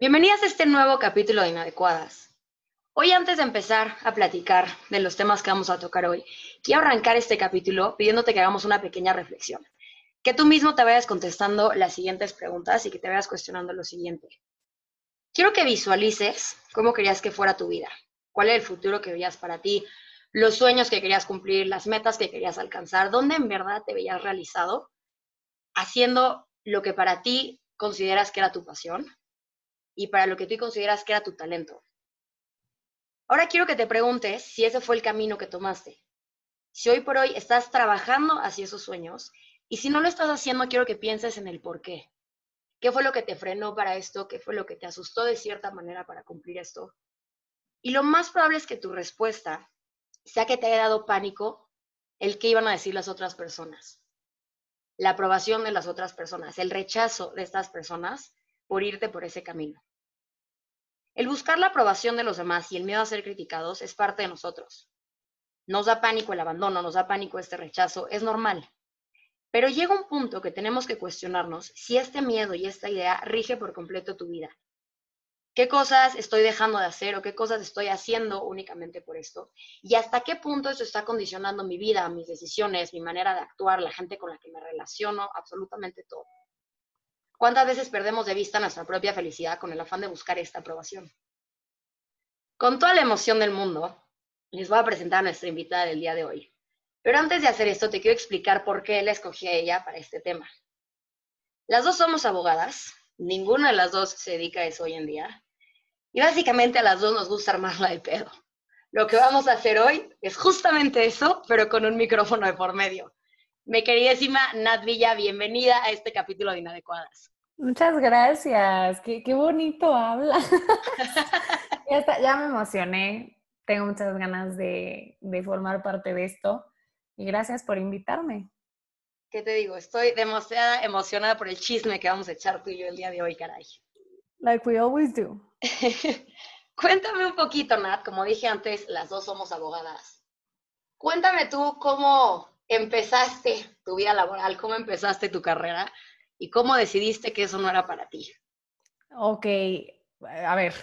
Bienvenidas a este nuevo capítulo de Inadecuadas. Hoy antes de empezar a platicar de los temas que vamos a tocar hoy, quiero arrancar este capítulo pidiéndote que hagamos una pequeña reflexión. Que tú mismo te vayas contestando las siguientes preguntas y que te vayas cuestionando lo siguiente. Quiero que visualices cómo querías que fuera tu vida, cuál es el futuro que veías para ti, los sueños que querías cumplir, las metas que querías alcanzar, dónde en verdad te veías realizado haciendo lo que para ti consideras que era tu pasión y para lo que tú consideras que era tu talento. Ahora quiero que te preguntes si ese fue el camino que tomaste. Si hoy por hoy estás trabajando hacia esos sueños y si no lo estás haciendo, quiero que pienses en el por qué. ¿Qué fue lo que te frenó para esto? ¿Qué fue lo que te asustó de cierta manera para cumplir esto? Y lo más probable es que tu respuesta sea que te haya dado pánico el que iban a decir las otras personas, la aprobación de las otras personas, el rechazo de estas personas por irte por ese camino. El buscar la aprobación de los demás y el miedo a ser criticados es parte de nosotros. Nos da pánico el abandono, nos da pánico este rechazo, es normal. Pero llega un punto que tenemos que cuestionarnos si este miedo y esta idea rige por completo tu vida. ¿Qué cosas estoy dejando de hacer o qué cosas estoy haciendo únicamente por esto? Y hasta qué punto esto está condicionando mi vida, mis decisiones, mi manera de actuar, la gente con la que me relaciono, absolutamente todo. ¿Cuántas veces perdemos de vista nuestra propia felicidad con el afán de buscar esta aprobación? Con toda la emoción del mundo, les voy a presentar a nuestra invitada del día de hoy. Pero antes de hacer esto, te quiero explicar por qué la escogí a ella para este tema. Las dos somos abogadas, ninguna de las dos se dedica a eso hoy en día. Y básicamente a las dos nos gusta armarla de pedo. Lo que vamos a hacer hoy es justamente eso, pero con un micrófono de por medio. Mi queridísima Nat Villa, bienvenida a este capítulo de Inadecuadas. Muchas gracias, qué, bonito habla. ya, ya me emocioné, tengo muchas ganas de, de formar parte de esto y gracias por invitarme. ¿Qué te digo? Estoy demasiada emocionada por el chisme que vamos a echar tú y yo el día de hoy, caray. Like we always do. Cuéntame un poquito, Nat, como dije antes, las dos somos abogadas. Cuéntame tú cómo, empezaste tu vida laboral, cómo empezaste tu carrera y cómo decidiste que eso no era para ti. Ok, a ver,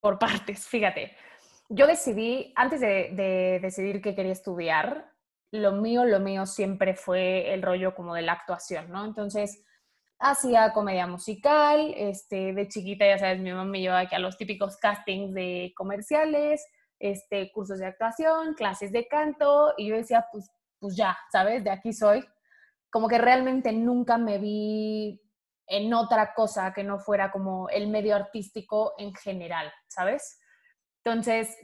por partes, fíjate. Yo decidí, antes de, decidir qué quería estudiar, lo mío, lo mío siempre fue el rollo como de la actuación, ¿no? Entonces, hacía comedia musical, este, de chiquita, ya sabes, mi mamá me llevaba aquí a los típicos castings de comerciales, este, cursos de actuación, clases de canto, y yo decía, pues pues ya, ¿sabes? De aquí soy. Como que realmente nunca me vi en otra cosa que no fuera como el medio artístico en general, ¿sabes? Entonces,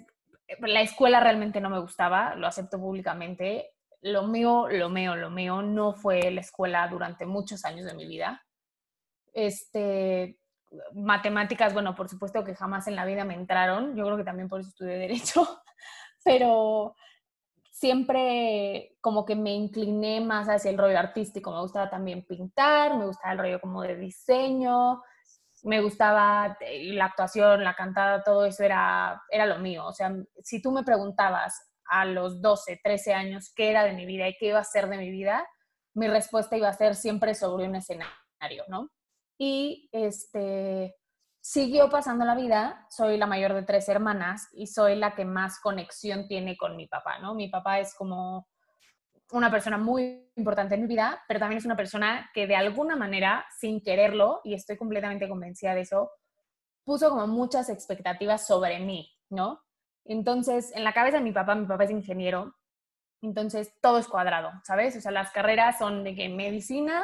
la escuela realmente no me gustaba, lo acepto públicamente. Lo mío, lo mío, lo mío no fue la escuela durante muchos años de mi vida. Este, matemáticas, bueno, por supuesto que jamás en la vida me entraron, yo creo que también por eso estudié derecho, pero siempre como que me incliné más hacia el rollo artístico. Me gustaba también pintar, me gustaba el rollo como de diseño, me gustaba eh, la actuación, la cantada, todo eso era, era lo mío. O sea, si tú me preguntabas a los 12, 13 años qué era de mi vida y qué iba a ser de mi vida, mi respuesta iba a ser siempre sobre un escenario, ¿no? Y este, Siguió pasando la vida, soy la mayor de tres hermanas y soy la que más conexión tiene con mi papá, ¿no? Mi papá es como una persona muy importante en mi vida, pero también es una persona que de alguna manera, sin quererlo, y estoy completamente convencida de eso, puso como muchas expectativas sobre mí, ¿no? Entonces, en la cabeza de mi papá, mi papá es ingeniero, entonces todo es cuadrado, ¿sabes? O sea, las carreras son de que medicina,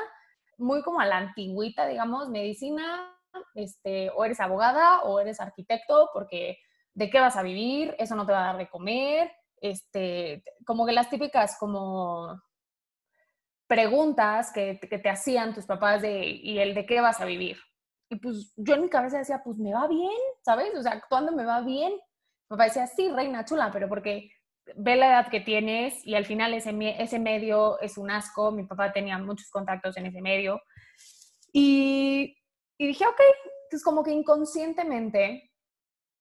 muy como a la antigüita, digamos, medicina, este, o eres abogada o eres arquitecto, porque ¿de qué vas a vivir? Eso no te va a dar de comer, este, como que las típicas como preguntas que, te hacían tus papás de, ¿y el de qué vas a vivir? y pues yo en mi cabeza decía, pues me va bien, ¿sabes? O sea, actuando me va bien. Mi papá decía, sí, reina chula, pero porque ve la edad que tienes y al final ese medio es un asco. Mi papá tenía muchos contactos en ese medio. Y, y dije, ok, pues como que inconscientemente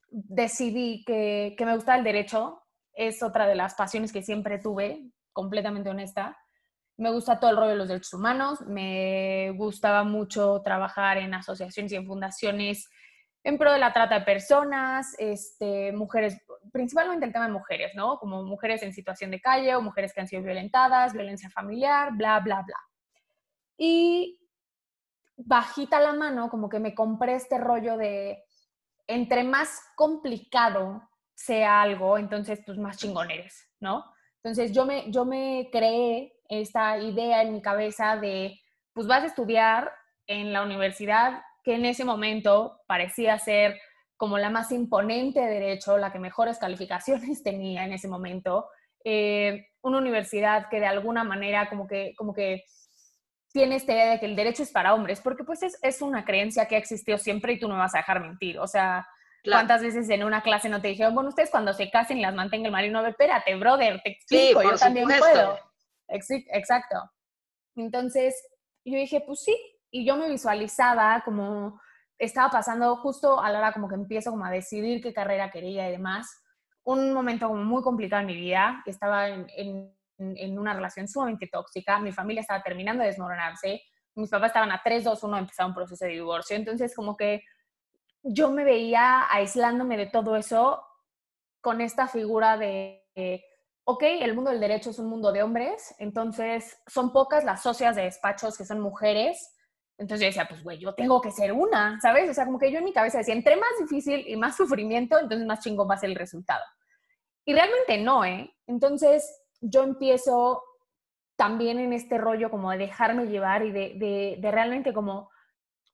decidí que, que me gustaba el derecho. Es otra de las pasiones que siempre tuve, completamente honesta. Me gusta todo el rollo de los derechos humanos, me gustaba mucho trabajar en asociaciones y en fundaciones en pro de la trata de personas, este, mujeres, principalmente el tema de mujeres, ¿no? Como mujeres en situación de calle o mujeres que han sido violentadas, violencia familiar, bla, bla, bla. Y bajita la mano, como que me compré este rollo de entre más complicado sea algo, entonces pues más chingón eres, ¿no? Entonces yo me, yo me creé esta idea en mi cabeza de, pues vas a estudiar en la universidad que en ese momento parecía ser como la más imponente de derecho, la que mejores calificaciones tenía en ese momento, eh, una universidad que de alguna manera como que, como que tiene esta idea de que el derecho es para hombres, porque pues es, es una creencia que ha existido siempre y tú no me vas a dejar mentir, o sea, ¿Cuántas veces en una clase no te dijeron, bueno, ustedes cuando se casen las mantenga el marino, a ver, espérate, brother, te explico, yo también puedo. Exacto. Entonces, yo dije, pues sí, y yo me visualizaba como estaba pasando justo a la hora como que empiezo como a decidir qué carrera quería y demás, un momento como muy complicado en mi vida, estaba en, en, una relación sumamente tóxica, mi familia estaba terminando de desmoronarse, mis papás estaban a 3, 2, 1 empezar un proceso de divorcio, entonces como que yo me veía aislándome de todo eso con esta figura de ok, el mundo del derecho es un mundo de hombres, entonces son pocas las socias de despachos que son mujeres. Entonces yo decía, pues güey, yo tengo que ser una, ¿sabes? O sea, como que yo en mi cabeza decía, entre más difícil y más sufrimiento, entonces más chingón va a ser el resultado. Y realmente no, ¿eh? Entonces yo empiezo también en este rollo como de dejarme llevar y de, realmente como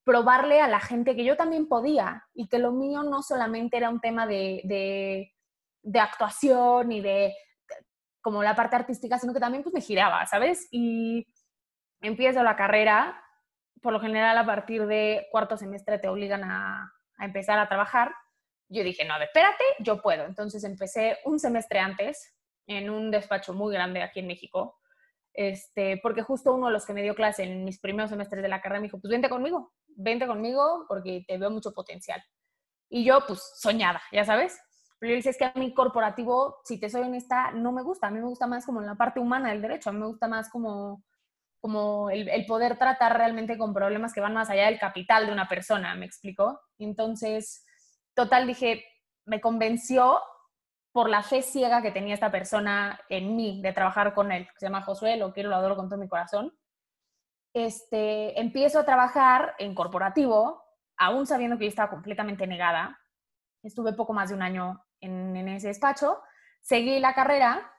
probarle a la gente que yo también podía y que lo mío no solamente era un tema de, actuación y de como la parte artística, sino que también pues me giraba, ¿sabes? Y empiezo la carrera, por lo general a partir de cuarto semestre te obligan a, empezar a trabajar. Yo dije, no, espérate, yo puedo. Entonces empecé un semestre antes en un despacho muy grande aquí en México, este, porque justo uno de los que me dio clase en mis primeros semestres de la carrera me dijo, pues vente conmigo, vente conmigo porque te veo mucho potencial. Y yo, pues, soñada, ya sabes. Pero yo decía, es que a mí corporativo, si te soy honesta, no me gusta. A mí me gusta más como la parte humana del derecho. A mí me gusta más como, como el, el poder tratar realmente con problemas que van más allá del capital de una persona, ¿me explico? Entonces, total, dije, me convenció por la fe ciega que tenía esta persona en mí de trabajar con él, que se llama Josué, lo quiero, lo adoro con todo mi corazón. Este, empiezo a trabajar en corporativo, aún sabiendo que yo estaba completamente negada. Estuve poco más de un año en, ese despacho, seguí la carrera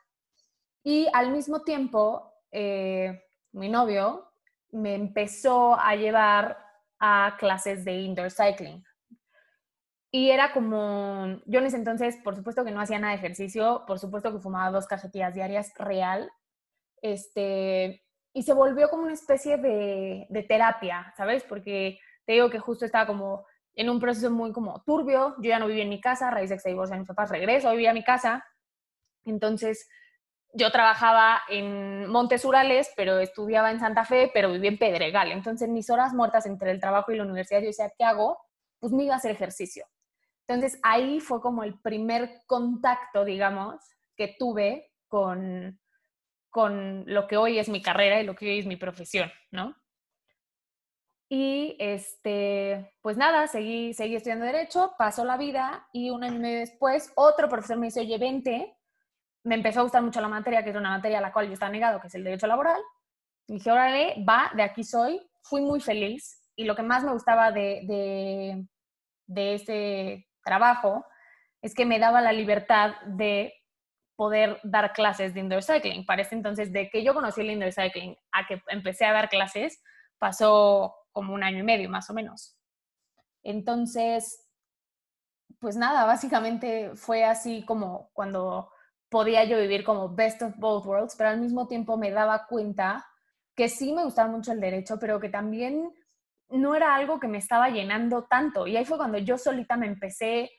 y al mismo tiempo eh, mi novio me empezó a llevar a clases de indoor cycling. Y era como, yo en ese entonces, por supuesto que no hacía nada de ejercicio, por supuesto que fumaba dos cajetillas diarias real, este, y se volvió como una especie de, terapia, ¿sabes? Porque te digo que justo estaba como en un proceso muy como turbio. Yo ya no vivía en mi casa, a raíz de que se divorcian mis papás, regreso, vivía a mi casa. Entonces, yo trabajaba en Montes Urales, pero estudiaba en Santa Fe, pero vivía en Pedregal. Entonces, mis horas muertas entre el trabajo y la universidad, yo decía, ¿qué hago? Pues me iba a hacer ejercicio. Entonces, ahí fue como el primer contacto, digamos, que tuve con, con lo que hoy es mi carrera y lo que hoy es mi profesión, ¿no? Y este, pues nada, seguí, seguí estudiando Derecho, pasó la vida y un año y medio después otro profesor me dice, oye, vente. Me empezó a gustar mucho la materia, que es una materia a la cual yo estaba negado, que es el Derecho Laboral. Y dije, órale, va, de aquí soy. Fui muy feliz y lo que más me gustaba de, de, de este trabajo es que me daba la libertad de poder dar clases de indoor cycling. Para este entonces, de que yo conocí el indoor cycling a que empecé a dar clases, pasó como un año y medio más o menos. Entonces, pues nada, básicamente fue así como cuando podía yo vivir como best of both worlds, pero al mismo tiempo me daba cuenta que sí me gustaba mucho el derecho, pero que también no era algo que me estaba llenando tanto. Y ahí fue cuando yo solita me empecé,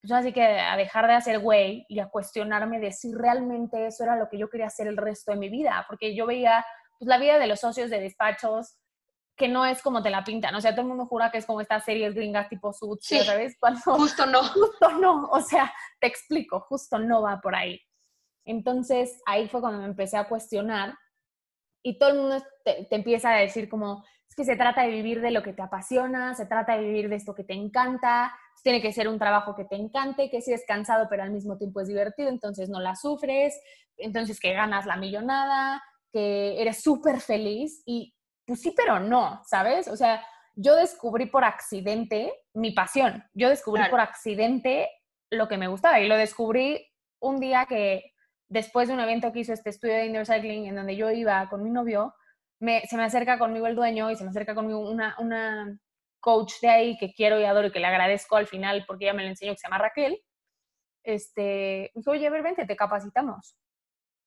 pues así que a dejar de hacer güey y a cuestionarme de si realmente eso era lo que yo quería hacer el resto de mi vida. Porque yo veía pues, la vida de los socios de despachos que no es como te la pintan. O sea, todo el mundo jura que es como estas series gringas tipo Suits, ¿sabes? Cuando, justo no. Justo no. O sea, te explico, justo no va por ahí. Entonces, ahí fue cuando me empecé a cuestionar y todo el mundo te, empieza a decir como, es que se trata de vivir de lo que te apasiona, se trata de vivir de esto que te encanta, tiene que ser un trabajo que te encante, que si es cansado pero al mismo tiempo es divertido, entonces no la sufres, entonces que ganas la millonada, que eres súper feliz y pues sí, pero no, ¿sabes? O sea, yo descubrí por accidente mi pasión, yo descubrí por accidente lo que me gustaba y lo descubrí un día que después de un evento que hizo este estudio de indoor cycling en donde yo iba con mi novio, se me acerca conmigo el dueño y se me acerca conmigo una, una coach de ahí que quiero y adoro y que le agradezco al final porque ella me lo enseñó, que se llama Raquel. Este, oye, a ver, vente, te capacitamos.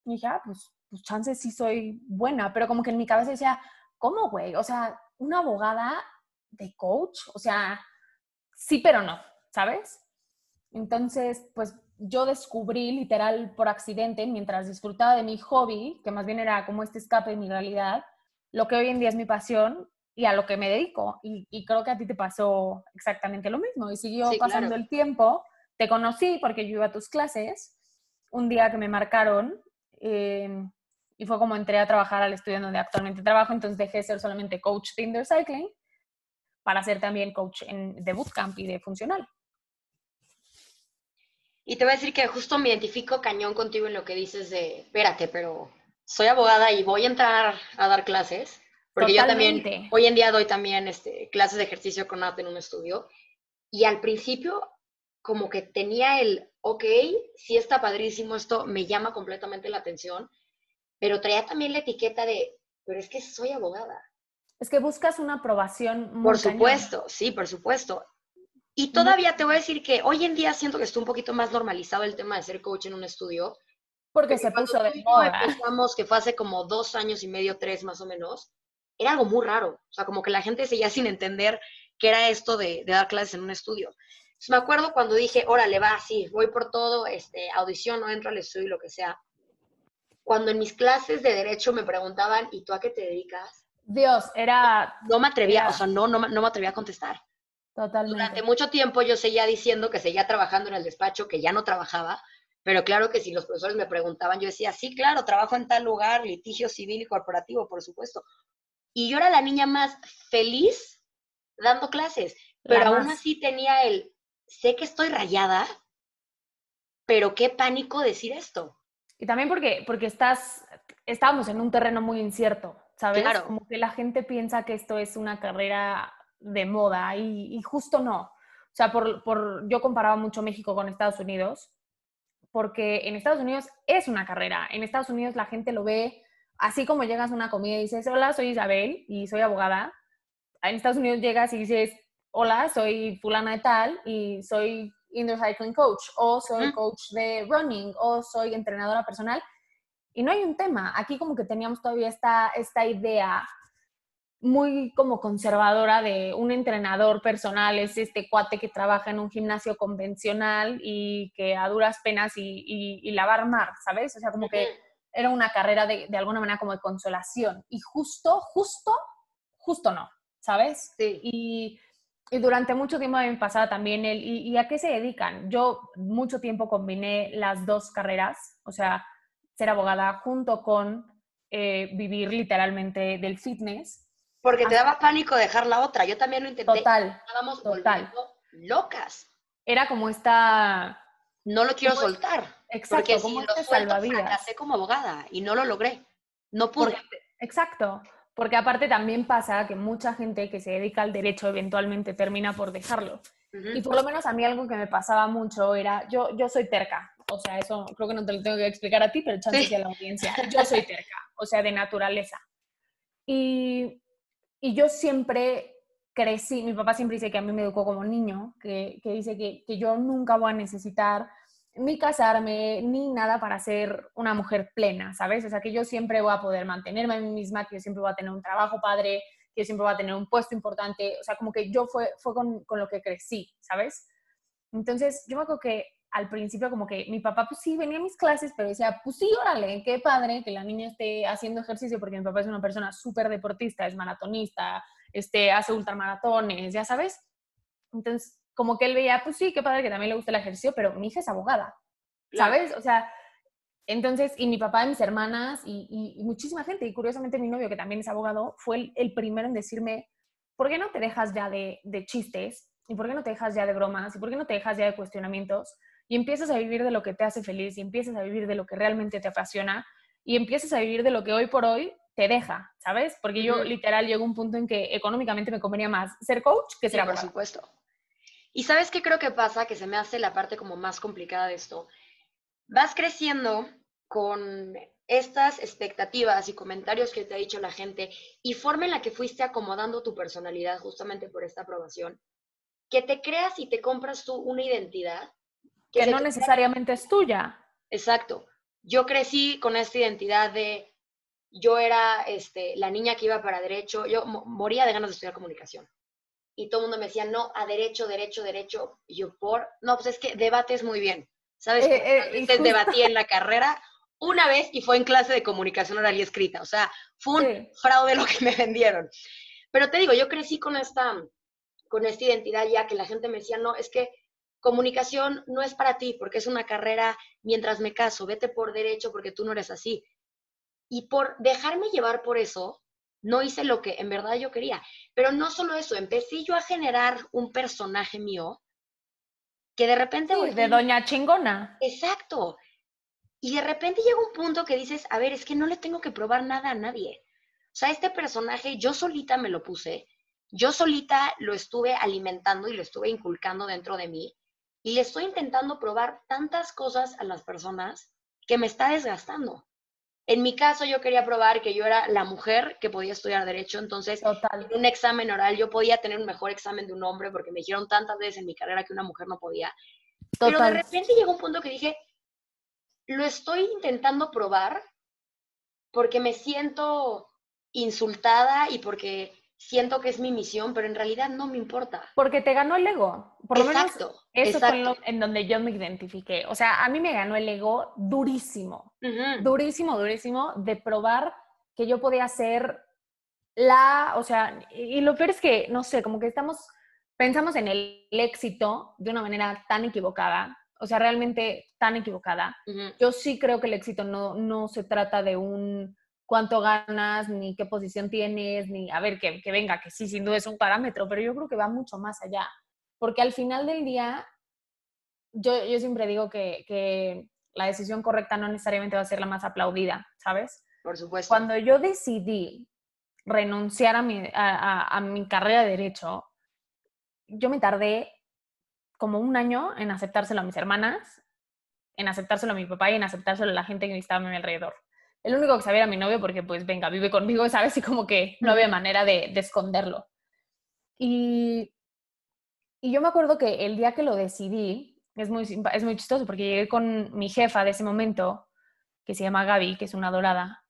Y dije, ah, pues, pues chances sí soy buena, pero como que en mi cabeza decía, ¿cómo, güey? O sea, una abogada de coach, o sea, sí, pero no, ¿sabes? Entonces, pues yo descubrí literal por accidente, mientras disfrutaba de mi hobby, que más bien era como este escape de mi realidad, lo que hoy en día es mi pasión y a lo que me dedico. Y, creo que a ti te pasó exactamente lo mismo. Y siguió pasando el tiempo. Te conocí porque yo iba a tus clases un día que me marcaron em, y fue como entré a trabajar al estudio donde actualmente trabajo. Entonces dejé de ser solamente coach de indoor cycling para ser también coach en, de bootcamp y de funcional. Y te voy a decir que justo me identifico cañón contigo en lo que dices de, espérate, pero soy abogada y voy a entrar a dar clases, porque yo también, hoy en día doy también este, clases de ejercicio con AT en un estudio, y al principio como que tenía el, ok, sí está padrísimo esto, me llama completamente la atención, pero traía también la etiqueta de, pero es que soy abogada. Es que buscas una aprobación. Muy por supuesto, sí, por supuesto. Y todavía te voy a decir que hoy en día siento que está un poquito más normalizado el tema de ser coach en un estudio. Porque, se puso de moda. Empezamos, que fue hace como dos años y medio, tres más o menos, era algo muy raro. O sea, como que la gente seguía sin entender qué era esto de, dar clases en un estudio. Entonces, me acuerdo cuando dije, órale, va, sí, voy por todo, este, audición, no entro al estudio, lo que sea. Cuando en mis clases de derecho me preguntaban, ¿y tú a qué te dedicas? Dios, era... No me atrevía, o sea, no, no, no me atrevía a contestar. Totalmente. Durante mucho tiempo yo seguía diciendo que seguía trabajando en el despacho, que ya no trabajaba, pero claro que si los profesores me preguntaban, yo decía, sí, claro, trabajo en tal lugar, litigio civil y corporativo, por supuesto. Y yo era la niña más feliz dando clases, pero aún así tenía el, sé que estoy rayada, pero qué pánico decir esto. Y también porque, porque estás, estábamos en un terreno muy incierto, ¿sabes? Claro. Como que la gente piensa que esto es una carrera de moda y, justo no. O sea, por, por, yo comparaba mucho México con Estados Unidos, porque en Estados Unidos es una carrera. En Estados Unidos la gente lo ve así como llegas a una comida y dices, hola, soy Isabel y soy abogada. En Estados Unidos llegas y dices, hola, soy fulana de tal y soy indoor cycling coach o soy coach de running o soy entrenadora personal. Y no hay un tema. Aquí como que teníamos todavía esta, esta idea muy como conservadora de un entrenador personal, es este cuate que trabaja en un gimnasio convencional y que a duras penas y, y, lavar mar, ¿sabes? O sea, como que era una carrera de, de, alguna manera como de consolación. Y justo, justo, justo no, ¿sabes? Sí. Y, y durante mucho tiempo me pasaba también el, y, a qué se dedican? Yo mucho tiempo combiné las dos carreras, o sea, ser abogada junto con eh, vivir literalmente del fitness porque te daba pánico dejar la otra. Yo también lo intenté. Total. Estábamos total. locas. Era como esta... No lo quiero soltar. Exacto. Porque como si lo este suelto, fracasé como abogada y no lo logré. No pude. exacto. Porque aparte también pasa que mucha gente que se dedica al derecho eventualmente termina por dejarlo. Y por lo menos a mí algo que me pasaba mucho era, yo, yo soy terca, o sea, eso creo que no te lo tengo que explicar a ti, pero chance a la audiencia. Yo soy terca, o sea, de naturaleza. Y y yo siempre crecí, mi papá siempre dice que a mí me educó como niño, que, que dice que, que, yo nunca voy a necesitar ni casarme, ni nada para ser una mujer plena, ¿sabes? O sea, que yo siempre voy a poder mantenerme a mí misma, que yo siempre voy a tener un trabajo padre, que yo siempre voy a tener un puesto importante, o sea, como que yo fue, fue con, con lo que crecí, ¿sabes? Entonces, yo me acuerdo que al principio como que mi papá pues sí venía a mis clases, pero decía, pues sí, órale, qué padre que la niña esté haciendo ejercicio, porque mi papá es una persona súper deportista, es maratonista, este, hace ultramaratones, ya sabes. Entonces, como que él veía, pues sí, qué padre que también le gusta el ejercicio, pero mi hija es abogada, ¿sabes? O sea, entonces, y mi papá y mis hermanas y, muchísima gente, y curiosamente mi novio, que también es abogado, fue el, primero en decirme, ¿por qué no te dejas ya de, de chistes? ¿Y por qué no te dejas ya de bromas? ¿Y por qué no te dejas ya de cuestionamientos? Y empiezas a vivir de lo que te hace feliz y empiezas a vivir de lo que realmente te apasiona y empiezas a vivir de lo que hoy por hoy te deja, ¿sabes? Porque yo literal llego a un punto en que económicamente me convenía más ser coach que ser sí, Por supuesto. Y sabes qué creo que pasa, que se me hace la parte como más complicada de esto. Vas creciendo con estas expectativas y comentarios que te ha dicho la gente y forma en la que fuiste acomodando tu personalidad justamente por esta aprobación, que te creas y te compras tú una identidad que, no necesariamente es tuya. Exacto. Yo crecí con esta identidad de yo era este, la niña que iba para derecho, yo moría de ganas de estudiar comunicación. Y todo el mundo me decía, no, a derecho, derecho, derecho. Y yo, por, no, pues es que debates muy bien. ¿Sabes? Eh, eh, debatí en la carrera una vez y fue en clase de comunicación oral y escrita. O sea, fue un fraude lo que me vendieron. Pero te digo, yo crecí con esta, con esta identidad ya que la gente me decía, no, es que comunicación no es para ti porque es una carrera mientras me caso, vete por derecho porque tú no eres así. Y por dejarme llevar por eso, no hice lo que en verdad yo quería. Pero no solo eso, empecé yo a generar un personaje mío que de repente... de doña chingona. Exacto. Y de repente llega un punto que dices, a ver, es que no le tengo que probar nada a nadie. O sea, este personaje yo solita me lo puse, yo solita lo estuve alimentando y lo estuve inculcando dentro de mí y le estoy intentando probar tantas cosas a las personas que me está desgastando. En mi caso, yo quería probar que yo era la mujer que podía estudiar derecho, entonces en un examen oral yo podía tener un mejor examen de un hombre porque me dijeron tantas veces en mi carrera que una mujer no podía. Pero de repente llegó un punto que dije, lo estoy intentando probar porque me siento insultada y porque siento que es mi misión, pero en realidad no me importa. Porque te ganó el ego. Por lo menos eso fue en donde yo me identifiqué. O sea, a mí me ganó el ego durísimo, durísimo, durísimo, de probar que yo podía ser la, o sea, y lo peor es que, no sé, como que estamos, pensamos en el éxito de una manera tan equivocada. O sea, realmente tan equivocada. Yo sí creo que el éxito no, no se trata de un cuánto ganas, ni qué posición tienes, ni a ver, que, venga, que sí, sin duda es un parámetro, pero yo creo que va mucho más allá. Porque al final del día, yo, yo siempre digo que, que, la decisión correcta no necesariamente va a ser la más aplaudida, ¿sabes? Por supuesto. Cuando yo decidí renunciar a mi, a, a mi carrera de derecho, yo me tardé como un año en aceptárselo a mis hermanas, en aceptárselo a mi papá y en aceptárselo a la gente que estaba a mi alrededor el único que sabía era mi novio porque, pues, venga, vive conmigo, ¿sabes? Y como que no había manera de, esconderlo. Y, y, yo me acuerdo que el día que lo decidí, es muy, es muy chistoso porque llegué con mi jefa de ese momento, que se llama Gaby, que es una dorada,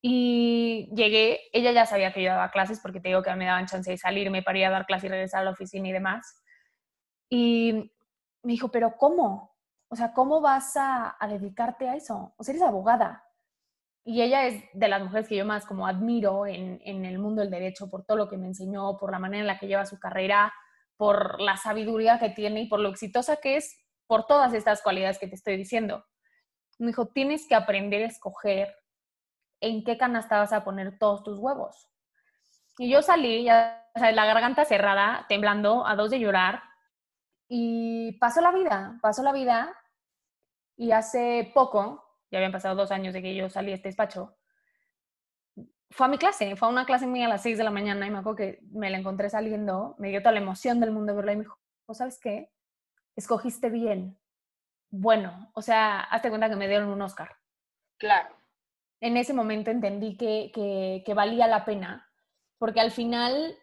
y llegué, ella ya sabía que yo daba clases porque te digo que me daban chance de salirme para ir a dar clases y regresar a la oficina y demás. Y me dijo, pero ¿cómo? O sea, ¿cómo vas a, a dedicarte a eso? O sea, eres abogada y ella es de las mujeres que yo más como admiro en, en, el mundo del derecho por todo lo que me enseñó, por la manera en la que lleva su carrera, por la sabiduría que tiene y por lo exitosa que es, por todas estas cualidades que te estoy diciendo. Me dijo, tienes que aprender a escoger en qué canasta vas a poner todos tus huevos. Y yo salí, ya, o la garganta cerrada, temblando, a dos de llorar, y pasó la vida, pasó la vida, y hace poco, ya habían pasado dos años de que yo salí de este despacho, fue a mi clase, fue a una clase mía a las seis de la mañana y me acuerdo que me la encontré saliendo, me dio toda la emoción del mundo verla y me dijo, ¿sabes qué? Escogiste bien. Bueno, o sea, hazte cuenta que me dieron un Oscar. Claro. En ese momento entendí que, que, que valía la pena, porque al final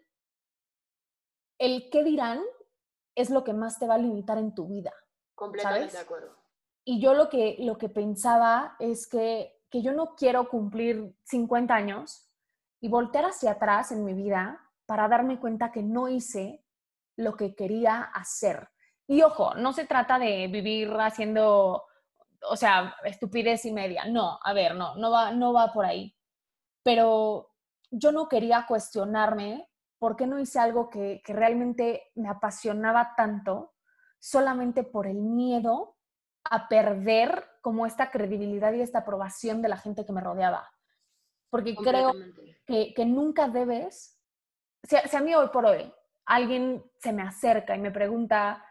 el qué dirán es lo que más te va a limitar en tu vida. Completamente de acuerdo. Y yo lo que, lo que pensaba es que, que yo no quiero cumplir 50 años y voltear hacia atrás en mi vida para darme cuenta que no hice lo que quería hacer. Y ojo, no se trata de vivir haciendo, o sea, estupidez y media. No, a ver, no, no va, no va por ahí. Pero yo no quería cuestionarme por qué no hice algo que, que realmente me apasionaba tanto solamente por el miedo a perder como esta credibilidad y esta aprobación de la gente que me rodeaba. Porque creo que, que, nunca debes, si, si, a mí hoy por hoy alguien se me acerca y me pregunta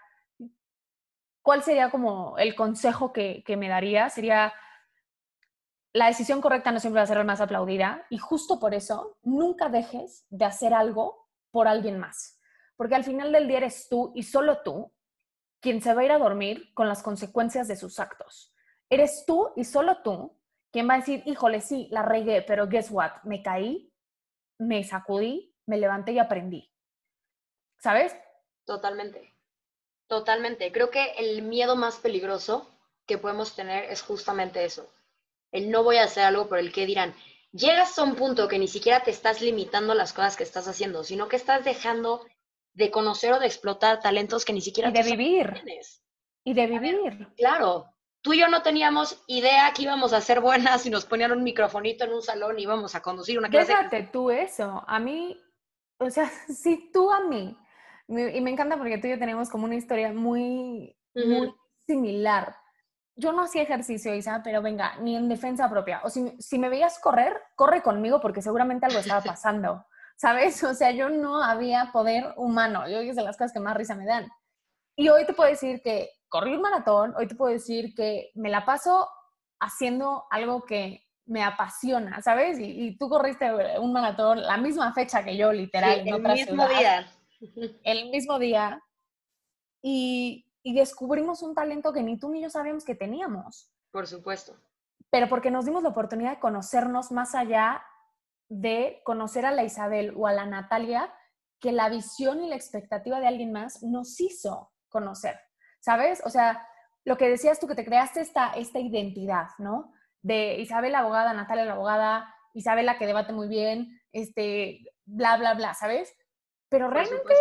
cuál sería como el consejo que, que me daría, sería la decisión correcta no siempre va a ser la más aplaudida y justo por eso nunca dejes de hacer algo por alguien más. Porque al final del día eres tú y solo tú quien se va a ir a dormir con las consecuencias de sus actos. Eres tú y solo tú quien va a decir, híjole, sí, la regué, pero guess what? Me caí, me sacudí, me levanté y aprendí. ¿Sabes? Totalmente. Totalmente. Creo que el miedo más peligroso que podemos tener es justamente eso. El no voy a hacer algo por el que dirán. Llegas a un punto que ni siquiera te estás limitando las cosas que estás haciendo, sino que estás dejando de conocer o de explotar talentos que ni siquiera... Y de vivir. Y de vivir. claro, tú y yo no teníamos idea que íbamos a ser buenas y nos ponían un microfonito en un salón y íbamos a conducir una clase. Déjate tú eso. A mí, o sea, si tú a mí, y me encanta porque tú y yo tenemos como una historia muy, muy similar. Yo no hacía ejercicio, Isa, pero venga, ni en defensa propia. O si, si me veías correr, corre conmigo porque seguramente algo estaba pasando. ¿Sabes? O sea, yo no había poder humano. Yo es de las cosas que más risa me dan. Y hoy te puedo decir que corrí un maratón, hoy te puedo decir que me la paso haciendo algo que me apasiona, ¿sabes? Y, tú corriste un maratón la misma fecha que yo, literal. el mismo día. El mismo día. Y, y descubrimos un talento que ni tú ni yo sabíamos que teníamos. Por supuesto. Pero porque nos dimos la oportunidad de conocernos más allá de conocer a la Isabel o a la Natalia que la visión y la expectativa de alguien más nos hizo conocer, ¿sabes? O sea, lo que decías tú, que te creaste esta, esta identidad, ¿no? De Isabel la abogada, Natalia la abogada, Isabel la que debate muy bien, este, bla, bla, bla, ¿sabes? Pero realmente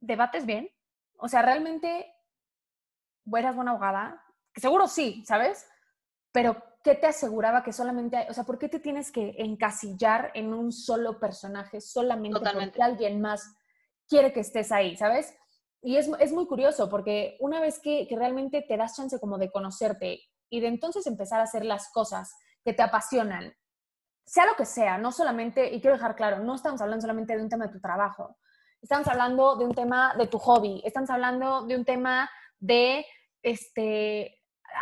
debates bien. O sea, realmente eras buena abogada. Seguro sí, ¿sabes? Pero ¿qué te aseguraba que solamente hay, o sea, por qué te tienes que encasillar en un solo personaje solamente porque alguien más quiere que estés ahí, ¿sabes? Y es, es muy curioso porque una vez que, que, realmente te das chance como de conocerte y de entonces empezar a hacer las cosas que te apasionan, sea lo que sea, no solamente, y quiero dejar claro, no estamos hablando solamente de un tema de tu trabajo, estamos hablando de un tema de tu hobby, estamos hablando de un tema de, este,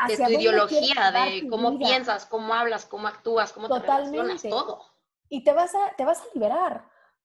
de tu ideología, de cómo piensas, cómo hablas, cómo actúas, cómo te relacionas, todo. Y te vas, a, te vas a liberar.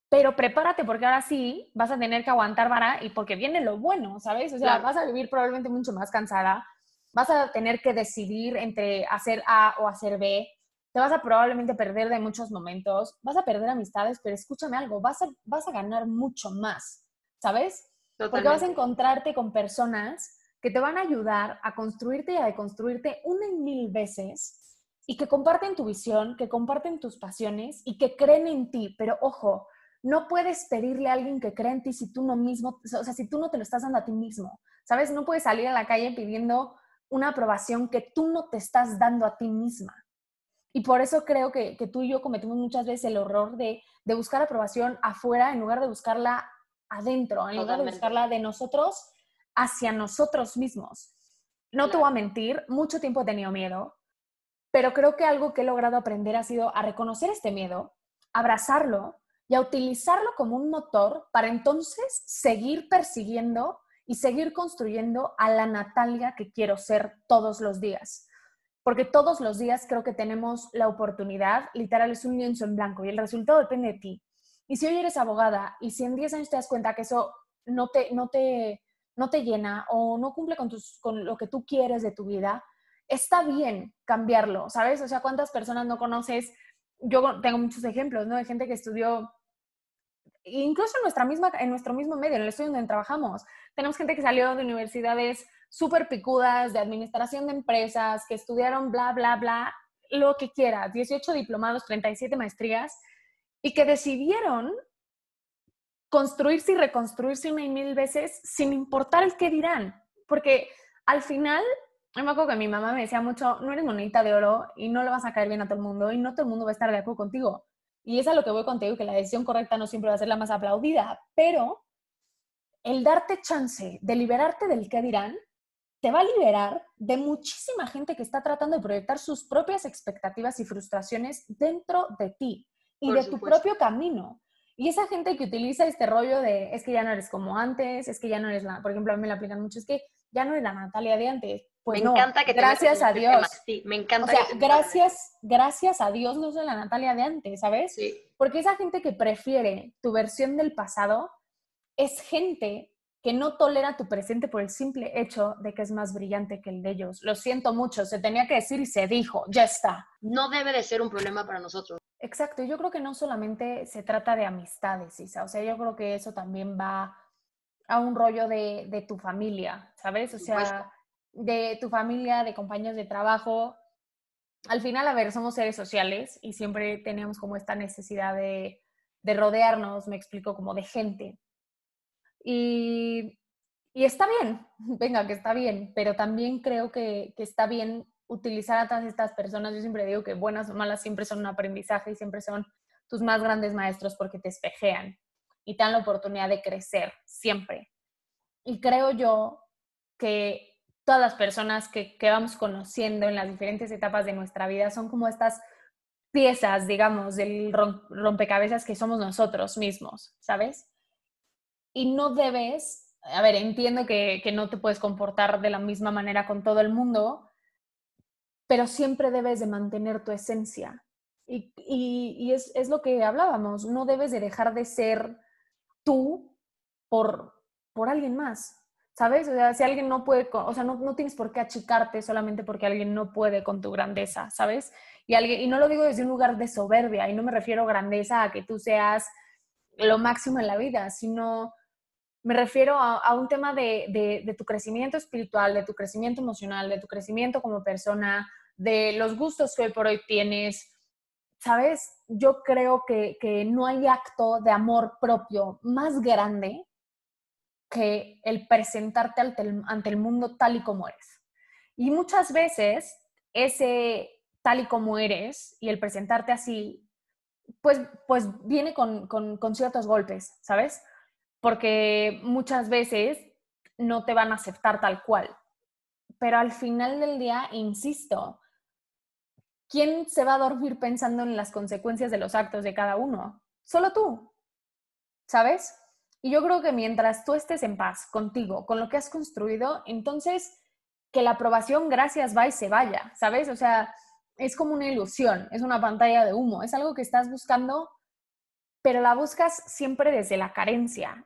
Pero prepárate porque ahora sí vas a tener que aguantar vara y porque viene lo bueno, ¿sabes? O sea, vas a vivir probablemente mucho más cansada, vas a tener que decidir entre hacer A o hacer B, te vas a probablemente perder de muchos momentos, vas a perder amistades, pero escúchame algo, vas a, vas a ganar mucho más, ¿sabes? Porque vas a encontrarte con personas que te van a ayudar a construirte y a deconstruirte una y mil veces y que comparten tu visión, que comparten tus pasiones y que creen en ti. Pero ojo, no puedes pedirle a alguien que cree en ti si tú no mismo, o sea, si tú no te lo estás dando a ti mismo, ¿sabes? No puedes salir a la calle pidiendo una aprobación que tú no te estás dando a ti misma. Y por eso creo que, que tú y yo cometimos muchas veces el horror de, de, buscar aprobación afuera en lugar de buscarla adentro, en lugar de buscarla de nosotros hacia nosotros mismos. No te voy a mentir, mucho tiempo he tenido miedo, pero creo que algo que he logrado aprender ha sido a reconocer este miedo, abrazarlo y a utilizarlo como un motor para entonces seguir persiguiendo y seguir construyendo a la Natalia que quiero ser todos los días. Porque todos los días creo que tenemos la oportunidad, literal es un lienzo en blanco y el resultado depende de ti. Y si hoy eres abogada y si en 10 años te das cuenta que eso no te, no te, no te llena o no cumple con, tus, con lo que tú quieres de tu vida, está bien cambiarlo, ¿sabes? O sea, ¿cuántas personas no conoces? Yo tengo muchos ejemplos, ¿no? De gente que estudió, incluso en, nuestra misma, en nuestro mismo medio, en el estudio donde trabajamos. Tenemos gente que salió de universidades súper picudas, de administración de empresas, que estudiaron bla, bla, bla, lo que quieras, 18 diplomados, 37 maestrías, y que decidieron construirse y reconstruirse una y mil veces sin importar el qué dirán. Porque al final, me acuerdo que mi mamá me decía mucho, no eres monedita de oro y no le vas a caer bien a todo el mundo y no todo el mundo va a estar de acuerdo contigo. Y es a lo que voy contigo, que la decisión correcta no siempre va a ser la más aplaudida, pero el darte chance de liberarte del qué dirán, te va a liberar de muchísima gente que está tratando de proyectar sus propias expectativas y frustraciones dentro de ti y de tu propio camino. Y esa gente que utiliza este rollo de es que ya no eres como antes, es que ya no eres la, por ejemplo, a mí me la aplican mucho, es que ya no eres la Natalia de antes. Pues me encanta que te gracias a este Dios. Sí, me encanta. O sea, gracias, gracias a Dios no soy la Natalia de antes, ¿sabes? Sí. Porque esa gente que prefiere tu versión del pasado es gente que no tolera tu presente por el simple hecho de que es más brillante que el de ellos. Lo siento mucho, se tenía que decir y se dijo, ya está. No debe de ser un problema para nosotros. Exacto, yo creo que no solamente se trata de amistades, Isa, o sea, yo creo que eso también va a un rollo de, de tu familia, ¿sabes? O sea, de tu familia, de compañeros de trabajo. Al final, a ver, somos seres sociales y siempre tenemos como esta necesidad de, de rodearnos, me explico, como de gente. Y, está bien, venga, que está bien, pero también creo que, está bien utilizar a todas estas personas. Yo siempre digo que buenas o malas siempre son un aprendizaje y siempre son tus más grandes maestros porque te espejean y te dan la oportunidad de crecer, siempre. Y creo yo que todas las personas que, que vamos conociendo en las diferentes etapas de nuestra vida son como estas piezas, digamos, del rompecabezas que somos nosotros mismos, ¿sabes? y no debes, a ver, entiendo que, no te puedes comportar de la misma manera con todo el mundo, pero siempre debes de mantener tu esencia. Y, es, lo que hablábamos, no debes de dejar de ser tú por, por alguien más, ¿sabes? O sea, si alguien no puede, o sea, no, no, tienes por qué achicarte solamente porque alguien no puede con tu grandeza, ¿sabes? Y, alguien, y no lo digo desde un lugar de soberbia, y no me refiero a grandeza a que tú seas lo máximo en la vida, sino me refiero a, un tema de, tu crecimiento espiritual, de tu crecimiento emocional, de tu crecimiento como persona, de los gustos que hoy por hoy tienes. ¿Sabes? Yo creo que, no hay acto de amor propio más grande que el presentarte ante el, mundo tal y como eres. Y muchas veces ese tal y como eres y el presentarte así, pues, pues viene con, con ciertos golpes, ¿sabes? porque muchas veces no te van a aceptar tal cual. Pero al final del día, insisto, ¿quién se va a dormir pensando en las consecuencias de los actos de cada uno? Solo tú, ¿sabes? Y yo creo que mientras tú estés en paz contigo, con lo que has construido, entonces que la aprobación, gracias, va y se vaya, ¿sabes? O sea, es como una ilusión, es una pantalla de humo, es algo que estás buscando, pero la buscas siempre desde la carencia.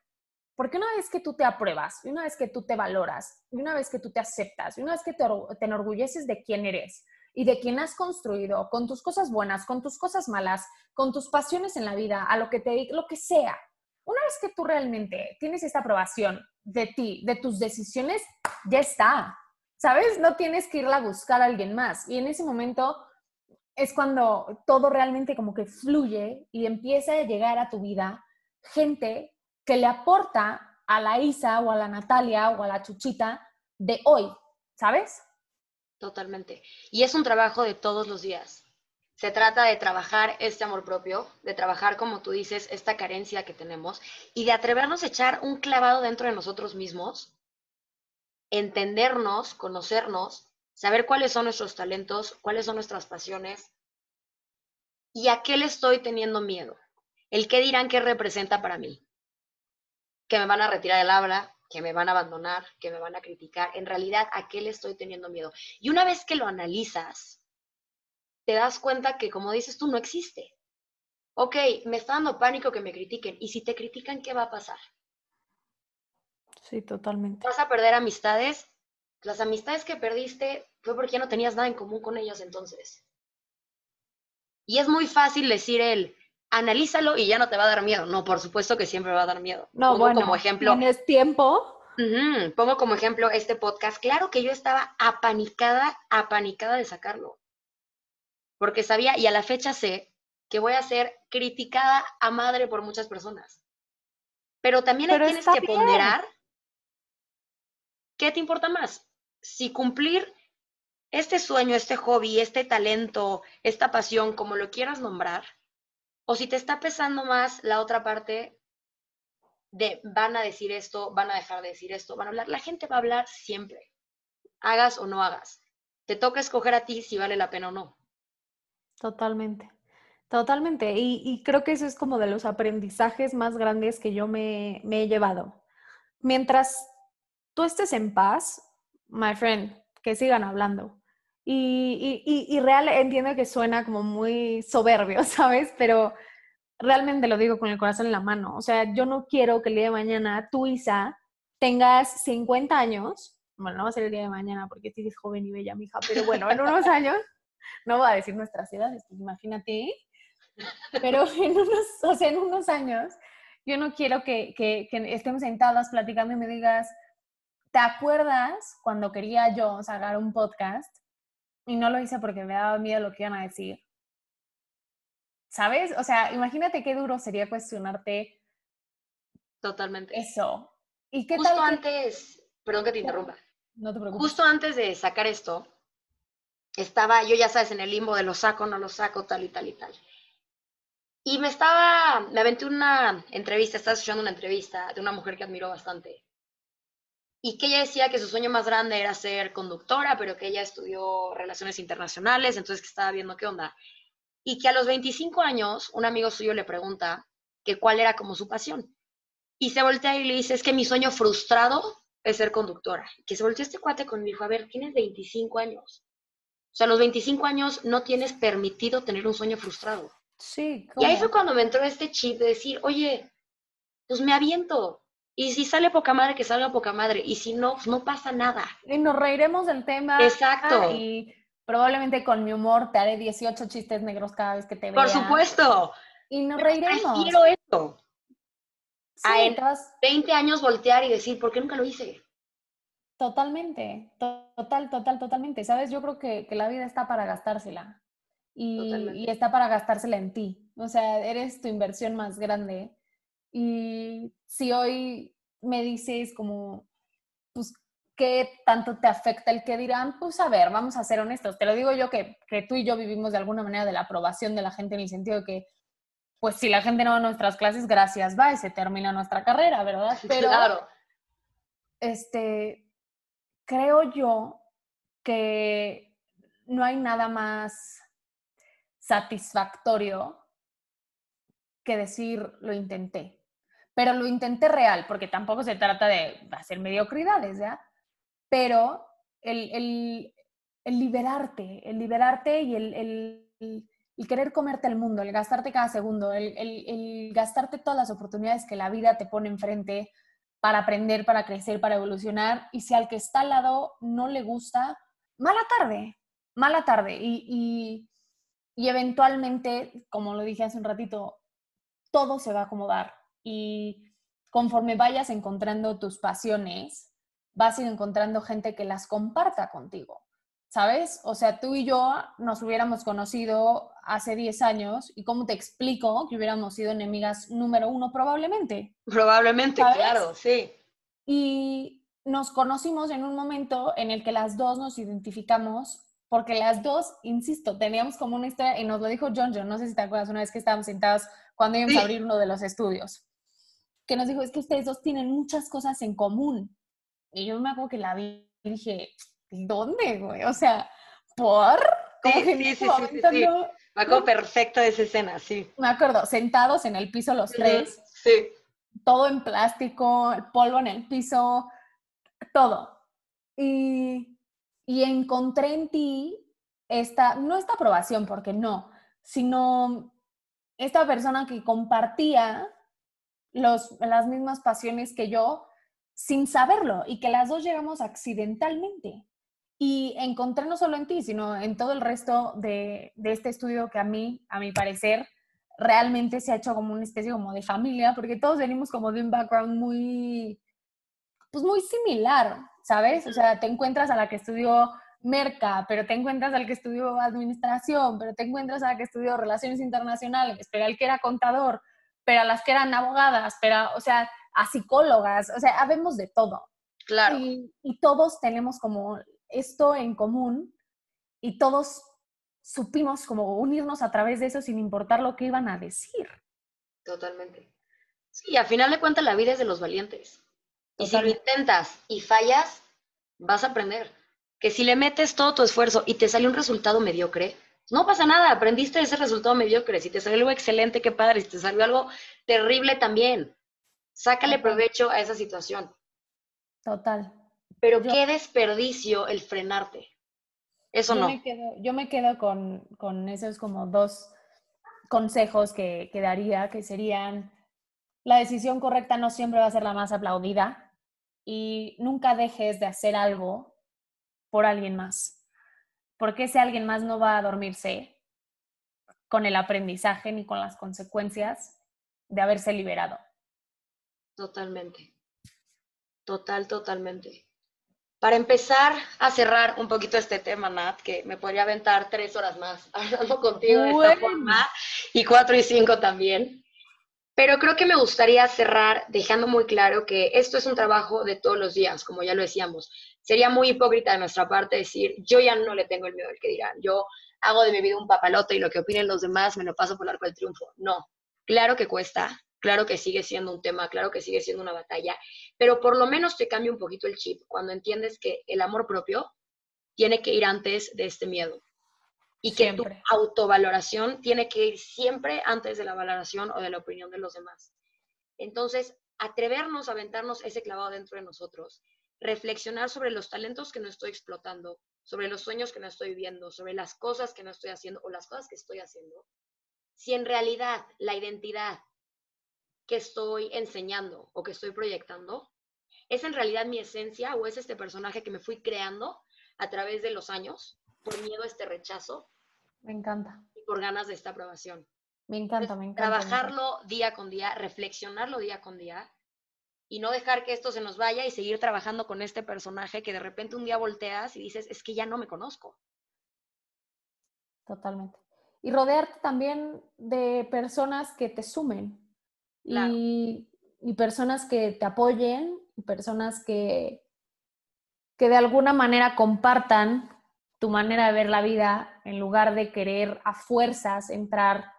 Porque una vez que tú te apruebas, y una vez que tú te valoras, y una vez que tú te aceptas, y una vez que te, enorgulleces de quién eres y de quién has construido, con tus cosas buenas, con tus cosas malas, con tus pasiones en la vida, a lo que te lo que sea. Una vez que tú realmente tienes esta aprobación de ti, de tus decisiones, ya está. ¿Sabes? No tienes que irla a buscar a alguien más. Y en ese momento es cuando todo realmente como que fluye y empieza a llegar a tu vida gente que le aporta a la Isa o a la Natalia o a la Chuchita de hoy, ¿sabes? Totalmente. Y es un trabajo de todos los días. Se trata de trabajar este amor propio, de trabajar, como tú dices, esta carencia que tenemos y de atrevernos a echar un clavado dentro de nosotros mismos, entendernos, conocernos, saber cuáles son nuestros talentos, cuáles son nuestras pasiones y a qué le estoy teniendo miedo. El qué dirán que representa para mí que me van a retirar el habla, que me van a abandonar, que me van a criticar. En realidad, ¿a qué le estoy teniendo miedo? Y una vez que lo analizas, te das cuenta que, como dices tú, no existe. Ok, me está dando pánico que me critiquen. Y si te critican, ¿qué va a pasar? Sí, totalmente. ¿Vas a perder amistades? Las amistades que perdiste fue porque ya no tenías nada en común con ellas entonces. Y es muy fácil decir el, analízalo y ya no te va a dar miedo. No, por supuesto que siempre va a dar miedo. No, pongo bueno, como ejemplo. Tienes tiempo. pongo como ejemplo este podcast. Claro que yo estaba apanicada, apanicada de sacarlo. Porque sabía, y a la fecha sé, que voy a ser criticada a madre por muchas personas. Pero también Pero tienes que bien. ponderar qué te importa más. Si cumplir este sueño, este hobby, este talento, esta pasión, como lo quieras nombrar, o si te está pesando más la otra parte de van a decir esto, van a dejar de decir esto, van a hablar. La gente va a hablar siempre, hagas o no hagas. Te toca escoger a ti si vale la pena o no. Totalmente, totalmente. Y, creo que eso es como de los aprendizajes más grandes que yo me, me he llevado. Mientras tú estés en paz, my friend, que sigan hablando. Y, y, y, y real entiendo que suena como muy soberbio, ¿sabes? Pero realmente lo digo con el corazón en la mano. O sea, yo no quiero que el día de mañana tú, Isa, tengas 50 años. Bueno, no va a ser el día de mañana porque sigues joven y bella, mija, pero bueno, en unos años, no voy a decir nuestras edades, pues imagínate, pero en unos, o sea, en unos años, yo no quiero que, que, que estemos sentadas platicando y me digas, ¿te acuerdas cuando quería yo sacar un podcast y no lo hice porque me daba miedo lo que iban a decir? ¿Sabes? O sea, imagínate qué duro sería cuestionarte Totalmente. eso. ¿Y qué Justo tal que- antes, perdón que te interrumpa, No te preocupes. justo antes de sacar esto, estaba yo, ya sabes, en el limbo de lo saco, no lo saco, tal y tal y tal. Y me estaba, me aventé una entrevista, estaba escuchando una entrevista de una mujer que admiro bastante. Y que ella decía que su sueño más grande era ser conductora, pero que ella estudió relaciones internacionales, entonces que estaba viendo qué onda. Y que a los 25 años, un amigo suyo le pregunta que cuál era como su pasión. Y se voltea y le dice, es que mi sueño frustrado es ser conductora. Que se volteó este cuate conmigo y dijo, a ver, tienes 25 años. O sea, a los 25 años no tienes permitido tener un sueño frustrado. Sí, Y ahí ¿cómo? fue cuando me entró este chip de decir, oye, pues me aviento. Y si sale poca madre, que salga poca madre. Y si no, pues no pasa nada. Y nos reiremos del tema. Exacto. Y probablemente con mi humor te haré 18 chistes negros cada vez que te vea. Por supuesto. Y nos Pero reiremos. Prefiero eso. Sí, a en- te vas- 20 años voltear y decir, ¿por qué nunca lo hice? Totalmente, to- total, total, totalmente. Sabes, yo creo que, que la vida está para gastársela y, y está para gastársela en ti. O sea, eres tu inversión más grande. Y si hoy me dices como, pues, ¿qué tanto te afecta el que dirán? Pues a ver, vamos a ser honestos. Te lo digo yo que, que tú y yo vivimos de alguna manera de la aprobación de la gente en el sentido de que, pues si la gente no va a nuestras clases, gracias, va y se termina nuestra carrera, ¿verdad? Pero, Claro. este, creo yo que no hay nada más satisfactorio que decir lo intenté. Pero lo intenté real, porque tampoco se trata de hacer mediocridades, ¿ya? Pero el, el- liberarte, el liberarte y el, el- querer comerte el mundo, el gastarte cada segundo, el gastarte todas las oportunidades que la vida te pone enfrente para aprender, para crecer, para evolucionar. Y si al que está al lado no le gusta, mala tarde, mala tarde. Y, y- y eventualmente, como lo dije hace un ratito, todo se va a acomodar. Y conforme vayas encontrando tus pasiones, vas a ir encontrando gente que las comparta contigo. ¿Sabes? O sea, tú y yo nos hubiéramos conocido hace 10 años y cómo te explico que hubiéramos sido enemigas número uno probablemente. Probablemente, ¿Sabes? claro, sí. Y nos conocimos en un momento en el que las dos nos identificamos, porque las dos, insisto, teníamos como una historia, y nos lo dijo John John, no sé si te acuerdas, una vez que estábamos sentados cuando íbamos Sí. a abrir uno de los estudios, que nos dijo, es que ustedes dos tienen muchas cosas en común. Y yo me acuerdo que la vi y dije, ¿dónde, güey? O sea, ¿por? Como Sí, que sí, sí, sí, sí, Me acuerdo perfecto de esa escena, sí. Me acuerdo, sentados en el piso los tres, Sí. todo en plástico, el polvo en el piso, todo. Y, y encontré en ti esta, no esta aprobación, porque no, sino esta persona que compartía los, las mismas pasiones que yo sin saberlo y que las dos llegamos accidentalmente. Y encontré no solo en ti, sino en todo el resto de, de este estudio que a mí, a mi parecer, realmente se ha hecho como una especie como de familia, porque todos venimos como de un background muy, pues muy similar, ¿sabes? O sea, te encuentras a la que estudió merca, pero te encuentras al que estudió administración, pero te encuentras al que estudió relaciones internacionales, pero al que era contador, pero a las que eran abogadas, pero, o sea, a psicólogas, o sea, habemos de todo. Claro. Y, y todos tenemos como esto en común y todos supimos como unirnos a través de eso sin importar lo que iban a decir. Totalmente. Sí, a final de cuentas la vida es de los valientes. Y si lo intentas y fallas, vas a aprender. Que si le metes todo tu esfuerzo y te sale un resultado mediocre, no pasa nada, aprendiste ese resultado mediocre. Si te salió algo excelente, qué padre. Si te salió algo terrible también. Sácale provecho a esa situación. Total. Pero qué desperdicio el frenarte. Eso yo no. Me quedo, yo me quedo con, con esos como dos consejos que, que daría, que serían, la decisión correcta no siempre va a ser la más aplaudida y nunca dejes de hacer algo por alguien más, porque ese alguien más no va a dormirse con el aprendizaje ni con las consecuencias de haberse liberado. Totalmente. Total, totalmente. Para empezar a cerrar un poquito este tema, Nat, que me podría aventar tres horas más hablando contigo de esta forma, y cuatro y cinco también. Pero creo que me gustaría cerrar dejando muy claro que esto es un trabajo de todos los días, como ya lo decíamos. Sería muy hipócrita de nuestra parte decir, yo ya no le tengo el miedo al que dirán, yo hago de mi vida un papalote y lo que opinen los demás me lo paso por el arco del triunfo. No, claro que cuesta, claro que sigue siendo un tema, claro que sigue siendo una batalla, pero por lo menos te cambia un poquito el chip cuando entiendes que el amor propio tiene que ir antes de este miedo y que Siempre. tu autovaloración tiene que ir siempre antes de la valoración o de la opinión de los demás. Entonces, atrevernos a aventarnos ese clavado dentro de nosotros, reflexionar sobre los talentos que no estoy explotando, sobre los sueños que no estoy viviendo, sobre las cosas que no estoy haciendo o las cosas que estoy haciendo. Si en realidad la identidad que estoy enseñando o que estoy proyectando es en realidad mi esencia o es este personaje que me fui creando a través de los años por miedo a este rechazo Me encanta. y por ganas de esta aprobación. Me encanta, me encanta. me encanta. Trabajarlo día con día, reflexionarlo día con día y no dejar que esto se nos vaya y seguir trabajando con este personaje que de repente un día volteas y dices, es que ya no me conozco. Totalmente. Y rodearte también de personas que te sumen Claro. y, y personas que te apoyen, y personas que, que de alguna manera compartan tu manera de ver la vida en lugar de querer a fuerzas entrar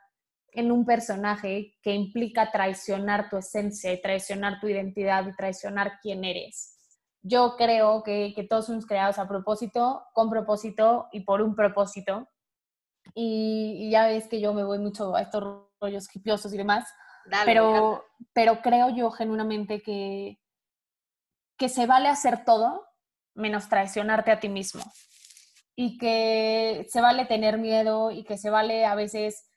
en un personaje que implica traicionar tu esencia y traicionar tu identidad y traicionar quién eres. Yo creo que, que todos somos creados a propósito, con propósito y por un propósito. Y, y ya ves que yo me voy mucho a estos rollos hipiosos y demás, Dale, pero, pero creo yo genuinamente que, que se vale hacer todo menos traicionarte a ti mismo. Y que se vale tener miedo y que se vale a veces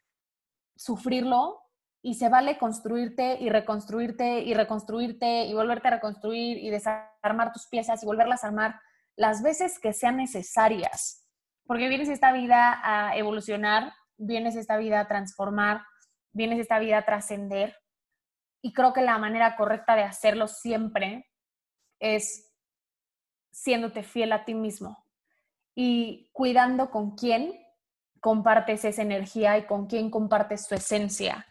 sufrirlo y se vale construirte y reconstruirte y reconstruirte y volverte a reconstruir y desarmar tus piezas y volverlas a armar las veces que sean necesarias. Porque vienes esta vida a evolucionar, vienes esta vida a transformar, vienes esta vida a trascender. Y creo que la manera correcta de hacerlo siempre es siéndote fiel a ti mismo y cuidando con quién compartes esa energía y con quién compartes tu esencia.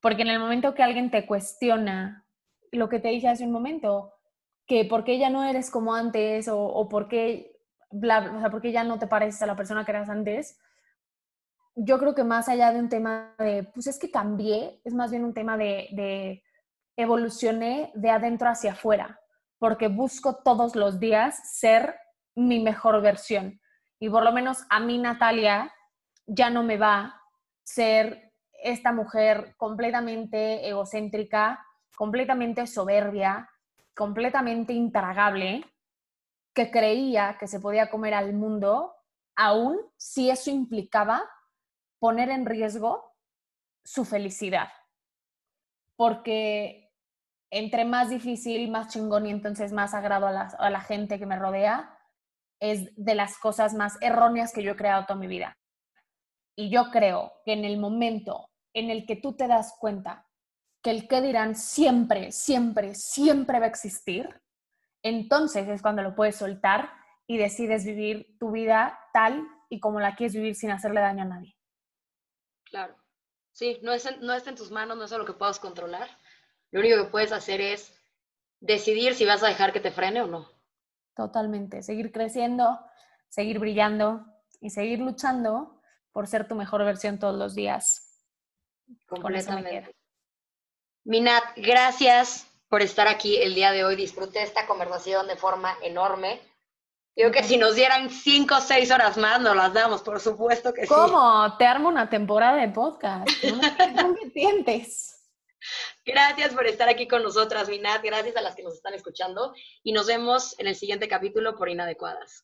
Porque en el momento que alguien te cuestiona lo que te dije hace un momento, que por qué ya no eres como antes o, o por qué bla, o sea, por qué ya no te pareces a la persona que eras antes, yo creo que más allá de un tema de, pues es que cambié, es más bien un tema de, de evolucioné de adentro hacia afuera, porque busco todos los días ser mi mejor versión. Y por lo menos a mí, Natalia, ya no me va ser esta mujer completamente egocéntrica, completamente soberbia, completamente intragable, que creía que se podía comer al mundo, aún si eso implicaba poner en riesgo su felicidad. Porque entre más difícil, más chingón y entonces más agrado a la, a la gente que me rodea, es de las cosas más erróneas que yo he creado toda mi vida. Y yo creo que en el momento en el que tú te das cuenta que el que dirán siempre, siempre, siempre va a existir, entonces es cuando lo puedes soltar y decides vivir tu vida tal y como la quieres vivir sin hacerle daño a nadie. Claro. Sí, no, es, no está en tus manos, no es lo que puedas controlar. Lo único que puedes hacer es decidir si vas a dejar que te frene o no. Totalmente. Seguir creciendo, seguir brillando y seguir luchando por ser tu mejor versión todos los días. Completamente. Minat, gracias por estar aquí el día de hoy. Disfruté esta conversación de forma enorme. Digo que si nos dieran cinco o seis horas más, nos las damos, por supuesto que sí. ¿Cómo? Te armo una temporada de podcast. ¿No me sientes? Gracias por estar aquí con nosotras, Minat. Gracias a las que nos están escuchando. Y nos vemos en el siguiente capítulo por Inadecuadas.